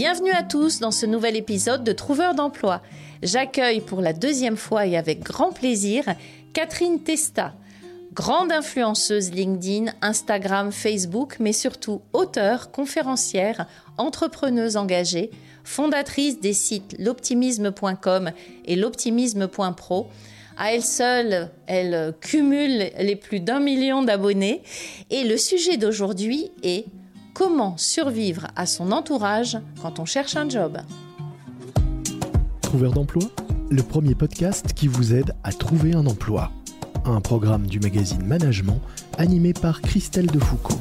Bienvenue à tous dans ce nouvel épisode de Trouveur d'emploi. J'accueille pour la deuxième fois et avec grand plaisir Catherine Testa, grande influenceuse LinkedIn, Instagram, Facebook, mais surtout auteure, conférencière, entrepreneuse engagée, fondatrice des sites l'optimisme.com et l'optimisme.pro. À elle seule, elle cumule les plus d'un million d'abonnés. Et le sujet d'aujourd'hui est Comment survivre à son entourage quand on cherche un job Trouveur d'emploi, le premier podcast qui vous aide à trouver un emploi. Un programme du magazine Management animé par Christelle Defoucault.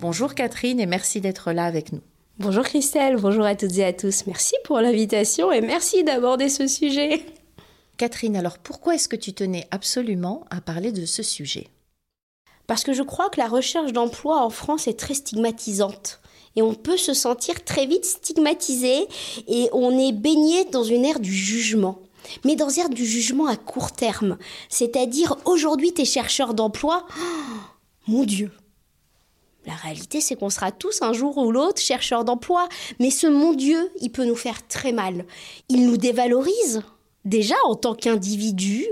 Bonjour Catherine et merci d'être là avec nous. Bonjour Christelle, bonjour à toutes et à tous. Merci pour l'invitation et merci d'aborder ce sujet. Catherine, alors pourquoi est-ce que tu tenais absolument à parler de ce sujet? Parce que je crois que la recherche d'emploi en France est très stigmatisante. Et on peut se sentir très vite stigmatisé et on est baigné dans une ère du jugement. Mais dans une ère du jugement à court terme. C'est-à-dire, aujourd'hui, t'es chercheur d'emploi. Mon Dieu, la réalité, c'est qu'on sera tous un jour ou l'autre chercheurs d'emploi. Mais ce mon Dieu, il peut nous faire très mal. Il nous dévalorise, déjà en tant qu'individu.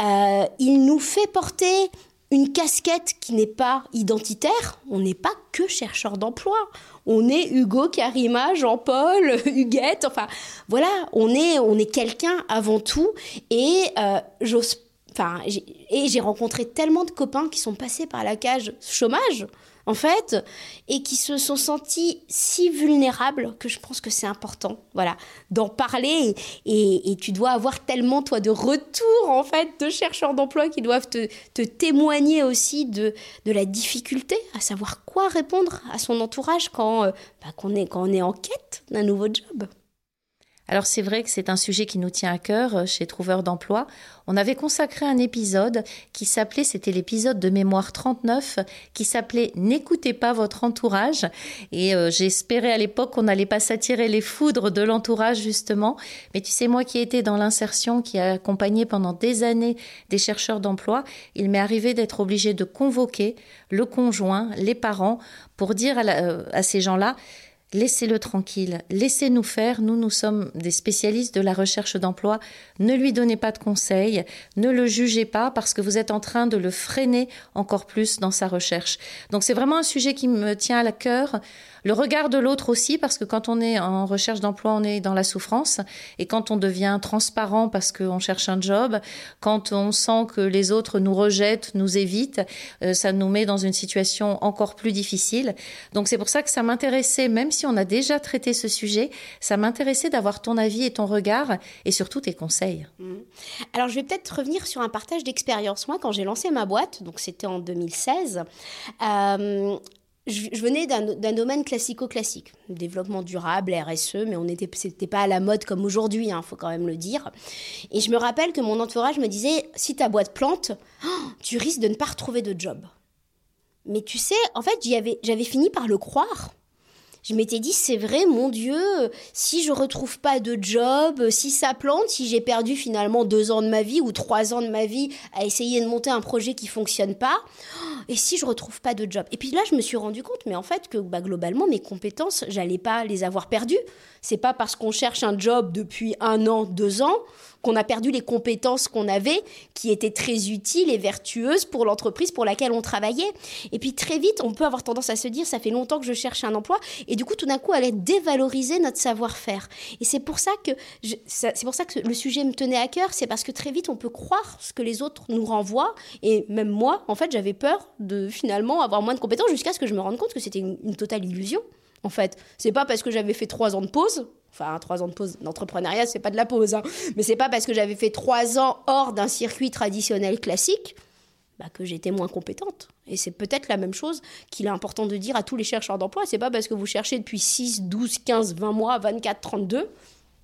Euh, il nous fait porter une casquette qui n'est pas identitaire, on n'est pas que chercheur d'emploi. On est Hugo, Karima, Jean-Paul, Huguette, enfin voilà, on est, on est quelqu'un avant tout. Et euh, j'ose Enfin, et j'ai rencontré tellement de copains qui sont passés par la cage chômage en fait, et qui se sont sentis si vulnérables que je pense que c'est important, voilà, d'en parler. Et, tu dois avoir tellement, toi, de retours, en fait, de chercheurs d'emploi qui doivent te, témoigner aussi de, de la difficulté à savoir quoi répondre à son entourage quand, euh, bah, est, quand on est en quête d'un nouveau job. Alors c'est vrai que c'est un sujet qui nous tient à cœur euh, chez Trouveur d'emploi. On avait consacré un épisode qui s'appelait, c'était l'épisode de mémoire 39, qui s'appelait N'écoutez pas votre entourage. Et euh, j'espérais à l'époque qu'on n'allait pas s'attirer les foudres de l'entourage justement. Mais tu sais, moi qui ai dans l'insertion, qui a accompagné pendant des années des chercheurs d'emploi, il m'est arrivé d'être obligé de convoquer le conjoint, les parents, pour dire à euh, ces gens-là, Laissez-le tranquille, laissez-nous faire, nous nous sommes des spécialistes de la recherche d'emploi, ne lui donnez pas de conseils, ne le jugez pas parce que vous êtes en train de le freiner encore plus dans sa recherche. Donc c'est vraiment un sujet qui me tient à cœur le regard de l'autre aussi, parce que quand on est en recherche d'emploi, on est dans la souffrance. Et quand on devient transparent parce qu'on cherche un job, quand on sent que les autres nous rejettent, nous évitent, euh, ça nous met dans une situation encore plus difficile. Donc c'est pour ça que ça m'intéressait, même si on a déjà traité ce sujet, ça m'intéressait d'avoir ton avis et ton regard et surtout tes conseils. Mmh. Alors je vais peut-être revenir sur un partage d'expérience. Moi, quand j'ai lancé ma boîte, donc c'était en 2016, euh, je, venais d'un domaine classico-classique, développement durable, RSE, mais on n'était pas à la mode comme aujourd'hui, il hein, faut quand même le dire. Et je me rappelle que mon entourage me disait si ta boîte plante, oh, tu risques de ne pas retrouver de job. Mais tu sais, en fait, j'avais fini par le croire je m'étais dit, c'est vrai, mon Dieu, si je retrouve pas de job, si ça plante, si j'ai perdu finalement deux ans de ma vie ou trois ans de ma vie à essayer de monter un projet qui fonctionne pas, et si je retrouve pas de job? Et puis là, je me suis rendu compte, mais en fait, que bah, globalement, mes compétences, j'allais pas les avoir perdues. C'est pas parce qu'on cherche un job depuis un an, deux ans, qu'on a perdu les compétences qu'on avait, qui étaient très utiles et vertueuses pour l'entreprise pour laquelle on travaillait. Et puis très vite, on peut avoir tendance à se dire, ça fait longtemps que je cherche un emploi, et du coup, tout d'un coup, aller dévaloriser notre savoir-faire. Et c'est pour ça que c'est pour ça que le sujet me tenait à cœur, c'est parce que très vite, on peut croire ce que les autres nous renvoient, et même moi, en fait, j'avais peur de finalement avoir moins de compétences jusqu'à ce que je me rende compte que c'était une totale illusion en fait. C'est pas parce que j'avais fait trois ans de pause, enfin trois ans de pause d'entrepreneuriat, c'est pas de la pause, hein, mais c'est pas parce que j'avais fait trois ans hors d'un circuit traditionnel classique bah, que j'étais moins compétente. Et c'est peut-être la même chose qu'il est important de dire à tous les chercheurs d'emploi. C'est pas parce que vous cherchez depuis 6, 12, 15, 20 mois, 24, 32,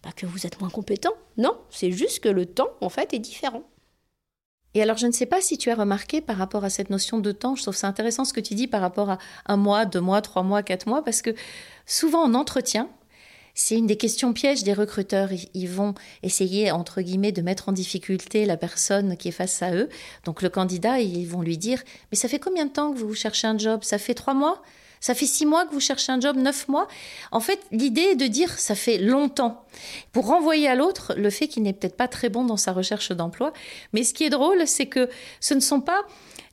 bah, que vous êtes moins compétent. Non, c'est juste que le temps, en fait, est différent. Et alors, je ne sais pas si tu as remarqué par rapport à cette notion de temps, je trouve ça intéressant ce que tu dis par rapport à un mois, deux mois, trois mois, quatre mois, parce que souvent en entretien, c'est une des questions pièges des recruteurs. Ils vont essayer, entre guillemets, de mettre en difficulté la personne qui est face à eux. Donc le candidat, ils vont lui dire, mais ça fait combien de temps que vous cherchez un job? Ça fait trois mois? Ça fait six mois que vous cherchez un job, neuf mois. En fait, l'idée est de dire ça fait longtemps. Pour renvoyer à l'autre le fait qu'il n'est peut-être pas très bon dans sa recherche d'emploi. Mais ce qui est drôle, c'est que ce ne sont pas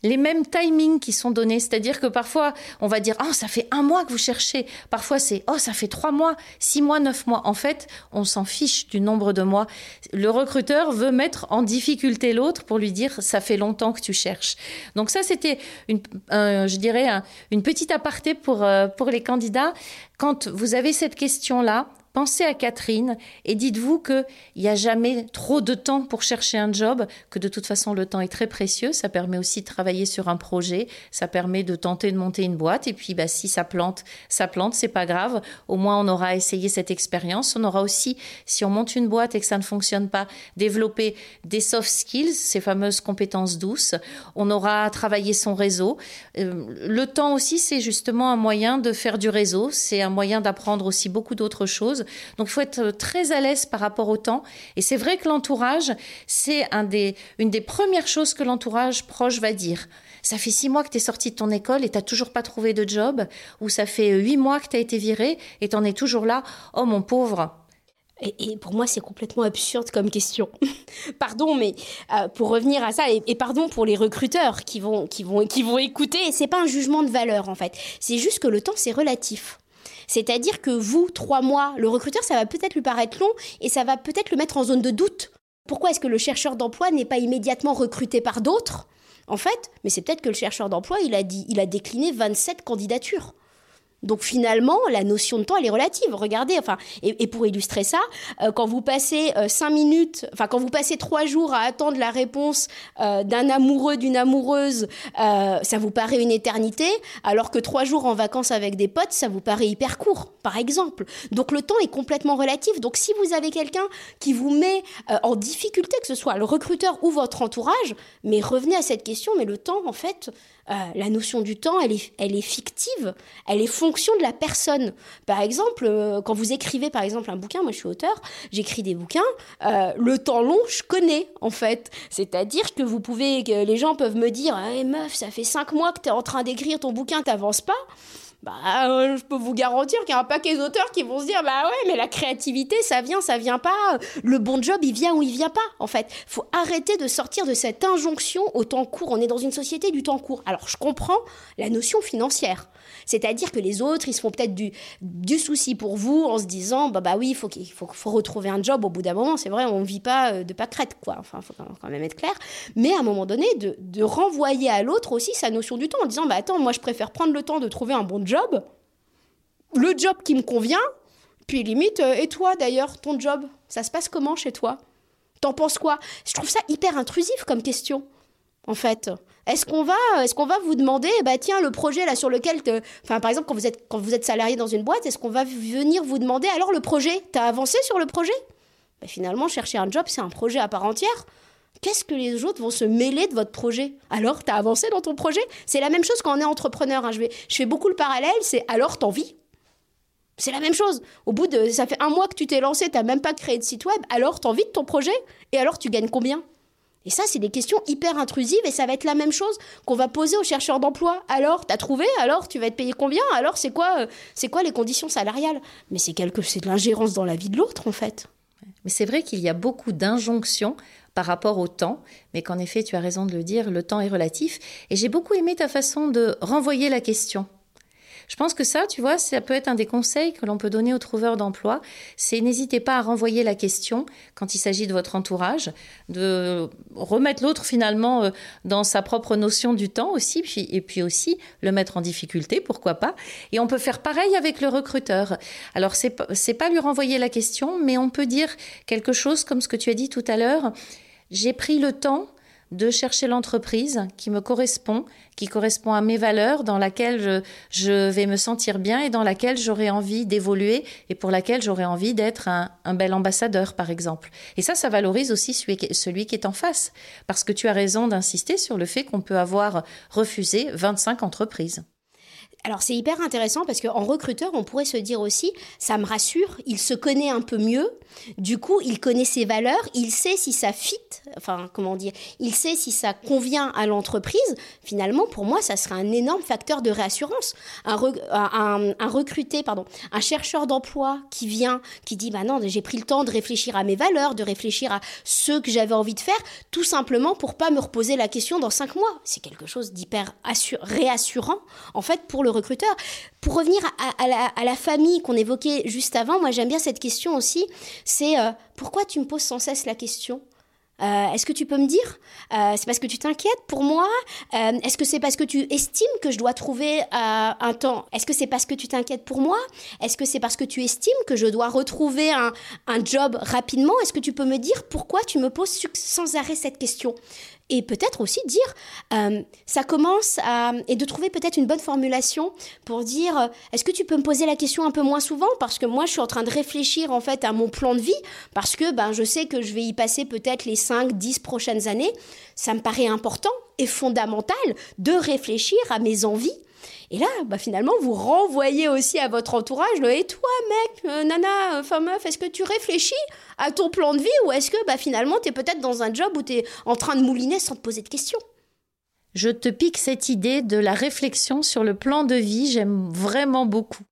les mêmes timings qui sont donnés. C'est-à-dire que parfois, on va dire, oh, ça fait un mois que vous cherchez. Parfois, c'est, oh, ça fait trois mois, six mois, neuf mois. En fait, on s'en fiche du nombre de mois. Le recruteur veut mettre en difficulté l'autre pour lui dire, ça fait longtemps que tu cherches. Donc ça, c'était, une, je dirais, une petite aparté pour, euh, pour les candidats. Quand vous avez cette question-là, Pensez à Catherine et dites-vous qu'il n'y a jamais trop de temps pour chercher un job, que de toute façon le temps est très précieux, ça permet aussi de travailler sur un projet, ça permet de tenter de monter une boîte. Et puis bah, si ça plante, ça plante, c'est pas grave, au moins on aura essayé cette expérience, on aura aussi, si on monte une boîte et que ça ne fonctionne pas, développer des soft skills, ces fameuses compétences douces, on aura travaillé son réseau. Euh, le temps aussi, c'est justement un moyen de faire du réseau, c'est un moyen d'apprendre aussi beaucoup d'autres choses donc, il faut être très à l'aise par rapport au temps. Et c'est vrai que l'entourage, c'est une des premières choses que l'entourage proche va dire. Ça fait six mois que tu es sorti de ton école et tu toujours pas trouvé de job, ou ça fait huit mois que tu as été viré et tu en es toujours là. Oh mon pauvre, et, pour moi, c'est complètement absurde comme question. pardon, mais euh, pour revenir à ça, et, pardon pour les recruteurs qui vont, qui vont, qui vont écouter, c'est pas un jugement de valeur en fait. C'est juste que le temps, c'est relatif. C'est-à-dire que vous, trois mois, le recruteur, ça va peut-être lui paraître long et ça va peut-être le mettre en zone de doute. Pourquoi est-ce que le chercheur d'emploi n'est pas immédiatement recruté par d'autres? En fait, mais c'est peut-être que le chercheur d'emploi, il a dit, il a décliné 27 candidatures. Donc finalement, la notion de temps, elle est relative. Regardez, enfin, et, pour illustrer ça, euh, quand vous passez euh, cinq minutes, enfin quand vous passez trois jours à attendre la réponse euh, d'un amoureux, d'une amoureuse, ça vous paraît une éternité, alors que trois jours en vacances avec des potes, ça vous paraît hyper court, par exemple. Donc le temps est complètement relatif. Donc si vous avez quelqu'un qui vous met en difficulté, que ce soit le recruteur ou votre entourage, mais revenez à cette question, mais le temps, en fait, euh, la notion du temps, elle est, elle est fictive, elle est fonction de la personne. Par exemple, euh, quand vous écrivez par exemple un bouquin, moi je suis auteur, j'écris des bouquins, euh, le temps long, je connais en fait. C'est-à-dire que vous pouvez, que les gens peuvent me dire, hey, meuf, ça fait cinq mois que tu es en train d'écrire ton bouquin, t'avances pas bah, euh, je peux vous garantir qu'il y a un paquet d'auteurs qui vont se dire bah ouais mais la créativité ça vient ça vient pas. Le bon job il vient ou il vient pas en fait. Faut arrêter de sortir de cette injonction au temps court. On est dans une société du temps court. Alors je comprends la notion financière. C'est-à-dire que les autres ils se font peut-être du, souci pour vous en se disant bah bah oui il faut faut, retrouver un job. Au bout d'un moment c'est vrai on vit pas euh, de pâquerette quoi. Enfin faut quand même être clair. Mais à un moment donné de, de renvoyer à l'autre aussi sa notion du temps en disant bah attends moi je préfère prendre le temps de trouver un bon job le job qui me convient, puis limite, euh, et toi d'ailleurs, ton job, ça se passe comment chez toi? T'en penses quoi? Je trouve ça hyper intrusif comme question, en fait. Est-ce qu'on va, est-ce qu'on va vous demander, bah tiens, le projet là sur lequel, enfin par exemple quand vous êtes quand vous êtes salarié dans une boîte, est-ce qu'on va venir vous demander alors le projet? T'as avancé sur le projet? Bah, Finalement, chercher un job, c'est un projet à part entière. Qu'est-ce que les autres vont se mêler de votre projet? Alors, tu as avancé dans ton projet? C'est la même chose quand on est entrepreneur. Hein. Je, fais beaucoup le parallèle, c'est alors t'en vis c'est la même chose. Au bout de. Ça fait un mois que tu t'es lancé, tu n'as même pas créé de site web, alors t'en vis de ton projet? Et alors tu gagnes combien? Et ça, c'est des questions hyper intrusives et ça va être la même chose qu'on va poser aux chercheurs d'emploi. Alors, t'as trouvé? Alors, tu vas être payé combien? Alors, c'est quoi, euh, c'est quoi les conditions salariales? Mais c'est quelque, c'est de l'ingérence dans la vie de l'autre, en fait. Mais c'est vrai qu'il y a beaucoup d'injonctions par rapport au temps, mais qu'en effet, tu as raison de le dire, le temps est relatif. Et j'ai beaucoup aimé ta façon de renvoyer la question. Je pense que ça, tu vois, ça peut être un des conseils que l'on peut donner aux trouveurs d'emploi. C'est n'hésitez pas à renvoyer la question quand il s'agit de votre entourage, de remettre l'autre finalement euh, dans sa propre notion du temps aussi, et puis aussi le mettre en difficulté, pourquoi pas. Et on peut faire pareil avec le recruteur. Alors, c'est pas lui renvoyer la question, mais on peut dire quelque chose comme ce que tu as dit tout à l'heure. J'ai pris le temps de chercher l'entreprise qui me correspond, qui correspond à mes valeurs, dans laquelle je, vais me sentir bien et dans laquelle j'aurai envie d'évoluer et pour laquelle j'aurai envie d'être un, bel ambassadeur, par exemple. Et ça, ça valorise aussi celui qui, celui qui est en face, parce que tu as raison d'insister sur le fait qu'on peut avoir refusé 25 entreprises. Alors c'est hyper intéressant parce qu'en recruteur, on pourrait se dire aussi, ça me rassure, il se connaît un peu mieux, du coup il connaît ses valeurs, il sait si ça fit, enfin comment dire, il sait si ça convient à l'entreprise. Finalement, pour moi, ça serait un énorme facteur de réassurance. Un, recruté, pardon, un chercheur d'emploi qui vient, qui dit, bah non, j'ai pris le temps de réfléchir à mes valeurs, de réfléchir à ce que j'avais envie de faire, tout simplement pour pas me reposer la question dans cinq mois. C'est quelque chose d'hyper réassurant, en fait, pour le recruteur. Pour revenir à, la, famille qu'on évoquait juste avant, moi j'aime bien cette question aussi, c'est euh, pourquoi tu me poses sans cesse la question? Euh, Est-ce que tu peux me dire? Euh, C'est parce que tu t'inquiètes pour moi? Est-ce que c'est parce que tu estimes que je dois trouver un temps? Est-ce que c'est parce que tu t'inquiètes pour moi? Est-ce que c'est parce que tu estimes que je dois retrouver un, un job rapidement? Est-ce que tu peux me dire pourquoi tu me poses sans arrêt cette question? Et peut-être aussi dire, euh, ça commence à, et de trouver peut-être une bonne formulation pour dire, euh, est-ce que tu peux me poser la question un peu moins souvent? Parce que moi je suis en train de réfléchir en fait à mon plan de vie parce que ben je sais que je vais y passer peut-être les 5 10 prochaines années, ça me paraît important et fondamental de réfléchir à mes envies et là, bah, finalement, vous renvoyez aussi à votre entourage Et toi, mec, euh, nana, femme meuf, est-ce que tu réfléchis à ton plan de vie ou est-ce que bah, finalement, tu es peut-être dans un job où tu es en train de mouliner sans te poser de questions? Je te pique cette idée de la réflexion sur le plan de vie, j'aime vraiment beaucoup.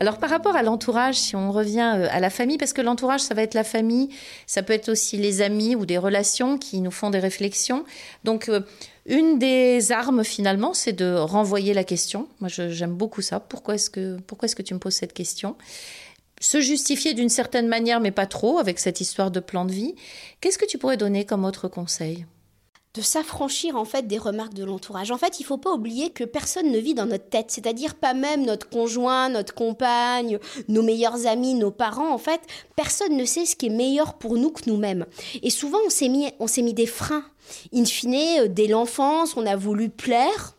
Alors par rapport à l'entourage, si on revient euh, à la famille, parce que l'entourage, ça va être la famille, ça peut être aussi les amis ou des relations qui nous font des réflexions. Donc euh, une des armes finalement, c'est de renvoyer la question. Moi, j'aime beaucoup ça. Pourquoi est-ce que, pourquoi est-ce que tu me poses cette question? Se justifier d'une certaine manière, mais pas trop, avec cette histoire de plan de vie. Qu'est-ce que tu pourrais donner comme autre conseil? De s'affranchir en fait des remarques de l'entourage. En fait, il faut pas oublier que personne ne vit dans notre tête, c'est-à-dire pas même notre conjoint, notre compagne, nos meilleurs amis, nos parents. En fait, personne ne sait ce qui est meilleur pour nous que nous-mêmes. Et souvent, on s'est mis, on s'est mis des freins. In fine, euh, dès l'enfance, on a voulu plaire,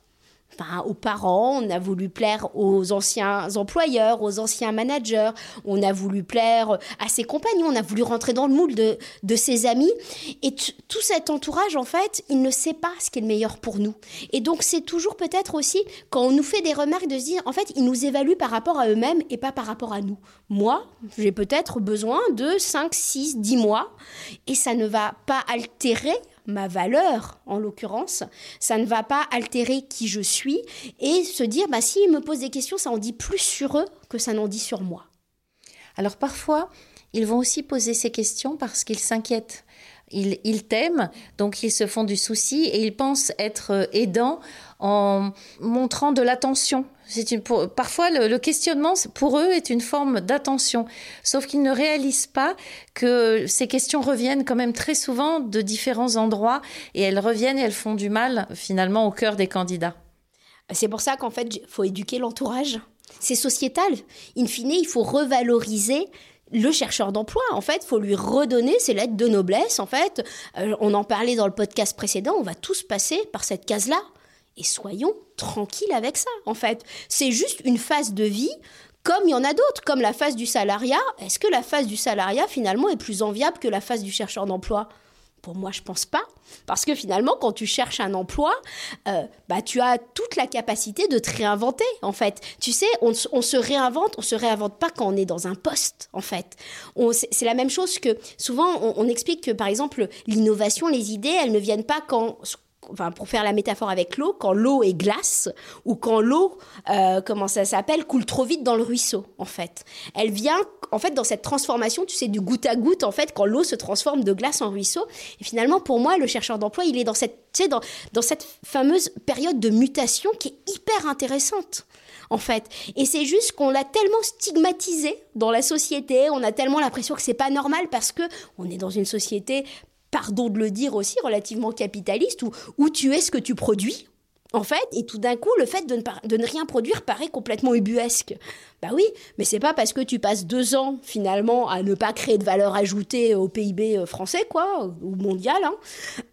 aux parents, on a voulu plaire aux anciens employeurs, aux anciens managers, on a voulu plaire à ses compagnons, on a voulu rentrer dans le moule de, de ses amis. Et tout cet entourage, en fait, il ne sait pas ce qui est le meilleur pour nous. Et donc, c'est toujours peut-être aussi, quand on nous fait des remarques, de se dire, en fait, ils nous évaluent par rapport à eux-mêmes et pas par rapport à nous. Moi, j'ai peut-être besoin de 5, 6, 10 mois, et ça ne va pas altérer ma valeur, en l'occurrence, ça ne va pas altérer qui je suis et se dire, bah, s'ils me posent des questions, ça en dit plus sur eux que ça n'en dit sur moi. Alors parfois, ils vont aussi poser ces questions parce qu'ils s'inquiètent. Ils, t'aiment, donc ils se font du souci et ils pensent être euh, aidants en montrant de l'attention. Parfois, le, questionnement, pour eux, est une forme d'attention. Sauf qu'ils ne réalisent pas que ces questions reviennent quand même très souvent de différents endroits et elles reviennent et elles font du mal, finalement, au cœur des candidats. C'est pour ça qu'en fait, il faut éduquer l'entourage. C'est sociétal. In fine, il faut revaloriser le chercheur d'emploi, en fait, faut lui redonner ses lettres de noblesse. En fait, euh, on en parlait dans le podcast précédent, on va tous passer par cette case-là. Et soyons tranquilles avec ça, en fait. C'est juste une phase de vie comme il y en a d'autres, comme la phase du salariat. Est-ce que la phase du salariat, finalement, est plus enviable que la phase du chercheur d'emploi? Pour moi, je pense pas. Parce que finalement, quand tu cherches un emploi, euh, bah, tu as toute la capacité de te réinventer, en fait. Tu sais, on, se réinvente, on se réinvente pas quand on est dans un poste, en fait. C'est la même chose que souvent, on, on explique que, par exemple, l'innovation, les idées, elles ne viennent pas quand enfin pour faire la métaphore avec l'eau, quand l'eau est glace ou quand l'eau, euh, comment ça s'appelle, coule trop vite dans le ruisseau, en fait. Elle vient, en fait, dans cette transformation, tu sais, du goutte à goutte, en fait, quand l'eau se transforme de glace en ruisseau. Et finalement, pour moi, le chercheur d'emploi, il est dans cette, tu sais, dans, cette fameuse période de mutation qui est hyper intéressante en fait. Et c'est juste qu'on l'a tellement stigmatisé dans la société, on a tellement l'impression que c'est pas normal parce que on est dans une société pardon de le dire aussi, relativement capitaliste, où, où tu es ce que tu produis, en fait, et tout d'un coup, le fait de ne, rien produire paraît complètement ubuesque. Bah oui, mais c'est pas parce que tu passes deux ans finalement à ne pas créer de valeur ajoutée au PIB euh, français, quoi, ou mondial, hein,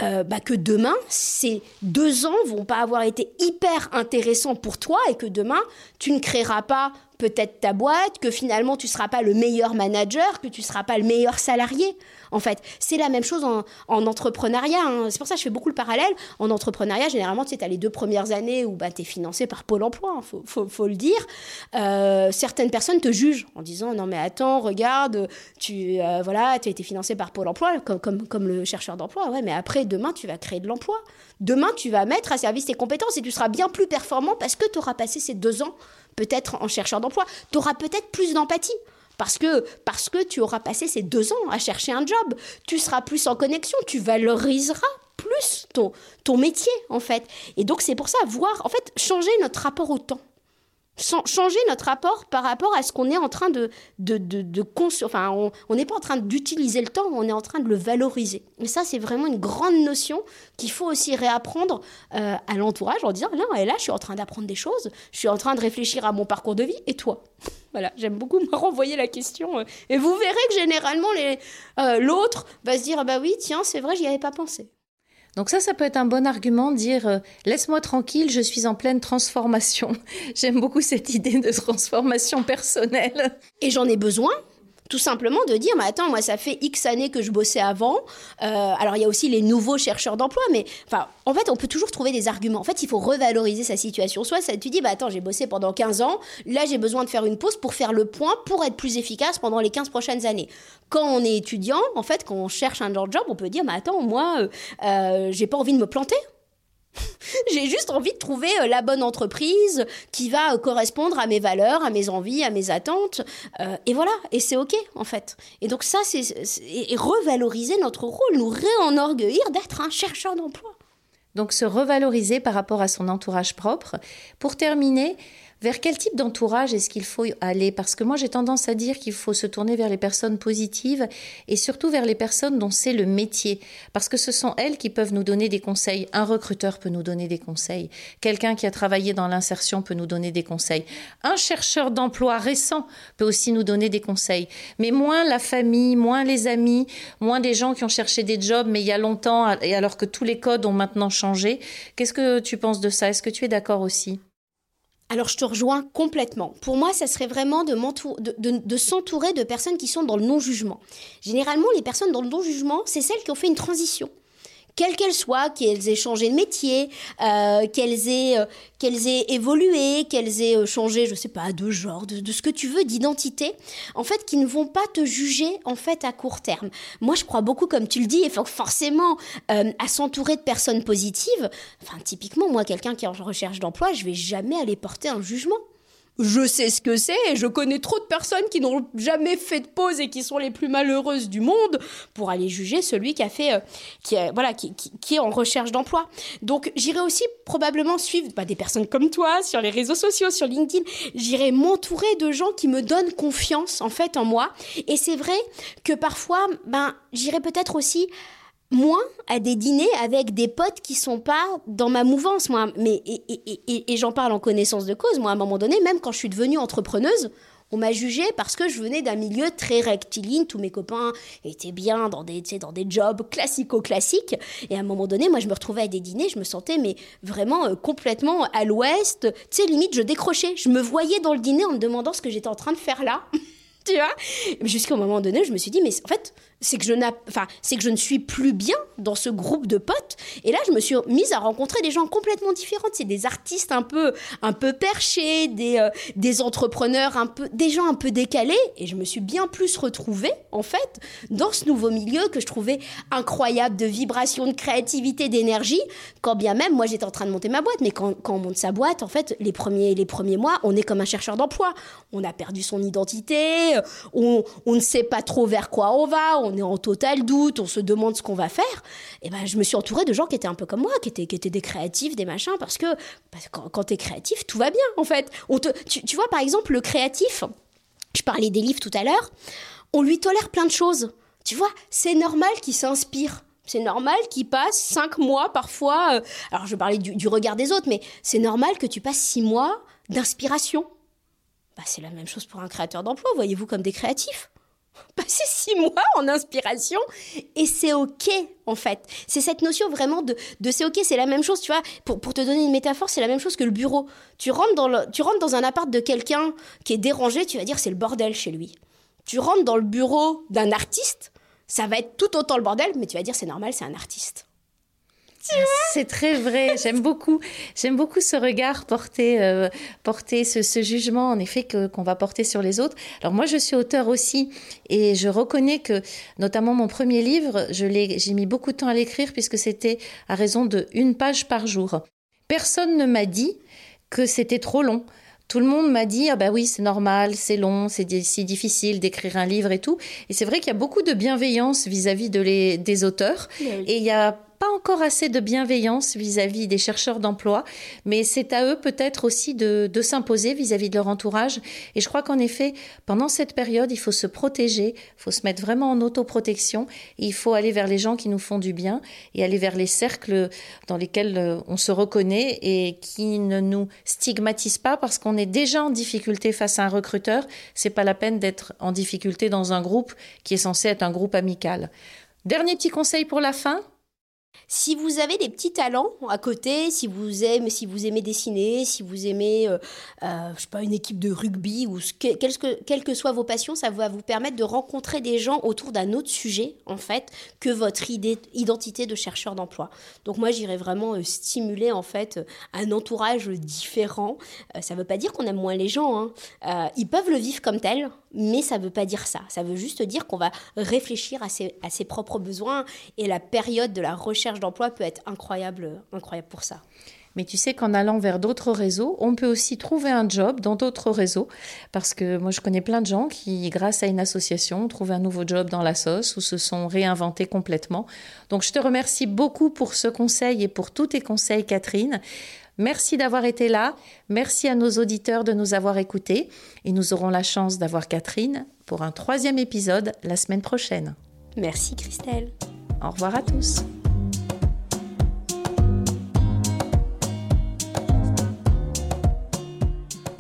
euh, bah que demain, ces deux ans vont pas avoir été hyper intéressants pour toi et que demain, tu ne créeras pas peut-être ta boîte, que finalement tu seras pas le meilleur manager, que tu seras pas le meilleur salarié. En fait, c'est la même chose en, entrepreneuriat. Hein. C'est pour ça que je fais beaucoup le parallèle. En entrepreneuriat, généralement, tu as les deux premières années où bah, tu es financé par Pôle emploi, il hein, faut, le dire. Euh, certaines personnes te jugent en disant Non, mais attends, regarde, tu euh, voilà, as été financé par Pôle emploi, comme le chercheur d'emploi. Ouais, mais après, demain, tu vas créer de l'emploi. Demain, tu vas mettre à service tes compétences et tu seras bien plus performant parce que tu auras passé ces deux ans peut-être en chercheur d'emploi. Tu auras peut-être plus d'empathie. Parce que, parce que tu auras passé ces deux ans à chercher un job. Tu seras plus en connexion, tu valoriseras plus ton, ton métier, en fait. Et donc, c'est pour ça, voir, en fait, changer notre rapport au temps changer notre rapport par rapport à ce qu'on est en train de, de, de, de enfin on n'est pas en train d'utiliser le temps, on est en train de le valoriser. Et ça c'est vraiment une grande notion qu'il faut aussi réapprendre euh, à l'entourage en disant non et là je suis en train d'apprendre des choses, je suis en train de réfléchir à mon parcours de vie et toi? Voilà, j'aime beaucoup me renvoyer la question euh, et vous verrez que généralement euh, l'autre va se dire bah oui tiens c'est vrai j'y avais pas pensé. Donc ça, ça peut être un bon argument, dire euh, laisse-moi tranquille, je suis en pleine transformation. J'aime beaucoup cette idée de transformation personnelle. Et j'en ai besoin tout simplement de dire, mais attends, moi, ça fait X années que je bossais avant. Euh, alors, il y a aussi les nouveaux chercheurs d'emploi, mais enfin, en fait, on peut toujours trouver des arguments. En fait, il faut revaloriser sa situation. Soit ça, tu dis, bah attends, j'ai bossé pendant 15 ans, là, j'ai besoin de faire une pause pour faire le point, pour être plus efficace pendant les 15 prochaines années. Quand on est étudiant, en fait, quand on cherche un job, on peut dire, mais attends, moi, euh, euh, j'ai pas envie de me planter. J'ai juste envie de trouver euh, la bonne entreprise qui va euh, correspondre à mes valeurs, à mes envies, à mes attentes. Euh, et voilà, et c'est OK en fait. Et donc ça, c'est revaloriser notre rôle, nous réenorgueillir d'être un chercheur d'emploi. Donc se revaloriser par rapport à son entourage propre. Pour terminer, vers quel type d'entourage est-ce qu'il faut aller? Parce que moi, j'ai tendance à dire qu'il faut se tourner vers les personnes positives et surtout vers les personnes dont c'est le métier. Parce que ce sont elles qui peuvent nous donner des conseils. Un recruteur peut nous donner des conseils. Quelqu'un qui a travaillé dans l'insertion peut nous donner des conseils. Un chercheur d'emploi récent peut aussi nous donner des conseils. Mais moins la famille, moins les amis, moins des gens qui ont cherché des jobs, mais il y a longtemps, et alors que tous les codes ont maintenant changé. Qu'est-ce que tu penses de ça? Est-ce que tu es d'accord aussi? Alors je te rejoins complètement. Pour moi, ça serait vraiment de, de s'entourer de personnes qui sont dans le non-jugement. Généralement, les personnes dans le non-jugement, c'est celles qui ont fait une transition quelles qu'elles soient, qu'elles aient changé de métier, euh, qu'elles aient, euh, aient évolué, qu'elles aient euh, changé, je sais pas, de genre, de, ce que tu veux, d'identité, en fait, qui ne vont pas te juger, en fait, à court terme. Moi, je crois beaucoup, comme tu le dis, et forcément, à s'entourer de personnes positives. Enfin, typiquement, moi, quelqu'un qui est en recherche d'emploi, je vais jamais aller porter un jugement je sais ce que c'est et je connais trop de personnes qui n'ont jamais fait de pause et qui sont les plus malheureuses du monde pour aller juger celui qui a fait, euh, qui, voilà, qui, qui, est en recherche d'emploi. Donc j'irai aussi probablement suivre bah, des personnes comme toi sur les réseaux sociaux, sur LinkedIn. J'irai m'entourer de gens qui me donnent confiance en fait en moi. Et c'est vrai que parfois, ben, j'irai peut-être aussi moins à des dîners avec des potes qui sont pas dans ma mouvance moi mais et, j'en parle en connaissance de cause moi à un moment donné même quand je suis devenue entrepreneuse on m'a jugé parce que je venais d'un milieu très rectiligne. Tous mes copains étaient bien dans des, dans des jobs classico-classiques. Et à un moment donné, moi, je me retrouvais à des dîners, je me sentais mais vraiment euh, complètement à l'ouest. Tu sais, limite, je décrochais. Je me voyais dans le dîner en me demandant ce que j'étais en train de faire là. tu vois? Jusqu'à un moment donné, je me suis dit, mais en fait, c'est que je enfin, c'est que je ne suis plus bien dans ce groupe de potes. Et là, je me suis mise à rencontrer des gens complètement différents. C'est des artistes un peu, un peu perchés, des, euh, des entrepreneurs un peu, des gens un peu décalés. Et je me suis bien plus retrouvée, en fait, dans ce nouveau milieu que je trouvais incroyable de vibration, de créativité, d'énergie. Quand bien même, moi, j'étais en train de monter ma boîte. Mais quand, on monte sa boîte, en fait, les premiers, les premiers mois, on est comme un chercheur d'emploi. On a perdu son identité. On, ne sait pas trop vers quoi on va est en total doute, on se demande ce qu'on va faire, et ben je me suis entourée de gens qui étaient un peu comme moi, qui étaient, qui étaient des créatifs, des machins, parce que, quand, tu es créatif, tout va bien en fait. On te, tu, vois par exemple le créatif, je parlais des livres tout à l'heure, on lui tolère plein de choses. Tu vois, c'est normal qu'il s'inspire. C'est normal qu'il passe cinq mois parfois. Euh, alors je parlais du, du regard des autres, mais c'est normal que tu passes six mois d'inspiration. Bah, c'est la même chose pour un créateur d'emploi, voyez-vous, comme des créatifs. passer six mois en inspiration et c'est ok en fait. C'est cette notion vraiment de, de c'est ok, c'est la même chose, tu vois. Pour, pour te donner une métaphore, c'est la même chose que le bureau. Tu rentres dans, le, tu rentres dans un appart de quelqu'un qui est dérangé, tu vas dire c'est le bordel chez lui. Tu rentres dans le bureau d'un artiste, ça va être tout autant le bordel, mais tu vas dire c'est normal, c'est un artiste. C'est très vrai. J'aime beaucoup. J'aime beaucoup ce regard porté, euh, porter ce, jugement en effet que qu'on va porter sur les autres. Alors moi, je suis auteur aussi et je reconnais que, notamment mon premier livre, je l'ai, j'ai mis beaucoup de temps à l'écrire puisque c'était à raison de une page par jour. Personne ne m'a dit que c'était trop long. Tout le monde m'a dit ah bah oui c'est normal c'est long c'est si difficile d'écrire un livre et tout et c'est vrai qu'il y a beaucoup de bienveillance vis-à-vis de les, des auteurs et il y a pas encore assez de bienveillance vis-à-vis des chercheurs d'emploi, mais c'est à eux peut-être aussi de, s'imposer vis-à-vis de leur entourage. Et je crois qu'en effet, pendant cette période, il faut se protéger, il faut se mettre vraiment en autoprotection, il faut aller vers les gens qui nous font du bien et aller vers les cercles dans lesquels euh, on se reconnaît et qui ne nous stigmatisent pas parce qu'on est déjà en difficulté face à un recruteur. C'est pas la peine d'être en difficulté dans un groupe qui est censé être un groupe amical. Dernier petit conseil pour la fin, si vous avez des petits talents à côté, si vous aimez, si vous aimez dessiner, si vous aimez, euh, euh, je sais pas, une équipe de rugby ou que, quelles que soient vos passions, ça va vous permettre de rencontrer des gens autour d'un autre sujet, en fait, que votre identité de chercheur d'emploi. Donc moi, j'irais vraiment euh, stimuler, en fait, un entourage différent. ça ne veut pas dire qu'on aime moins les gens. Hein. ils peuvent le vivre comme tel, mais ça ne veut pas dire ça. Ça veut juste dire qu'on va réfléchir à ses, propres besoins et la période de la recherche d'emploi peut être incroyable, incroyable pour ça. Mais tu sais qu'en allant vers d'autres réseaux, on peut aussi trouver un job dans d'autres réseaux. Parce que moi, je connais plein de gens qui, grâce à une association, ont trouvé un nouveau job dans la sauce ou se sont réinventés complètement. Donc, je te remercie beaucoup pour ce conseil et pour tous tes conseils, Catherine. Merci d'avoir été là. Merci à nos auditeurs de nous avoir écoutés. Et nous aurons la chance d'avoir Catherine pour un troisième épisode la semaine prochaine. Merci, Christelle. Au revoir à tous.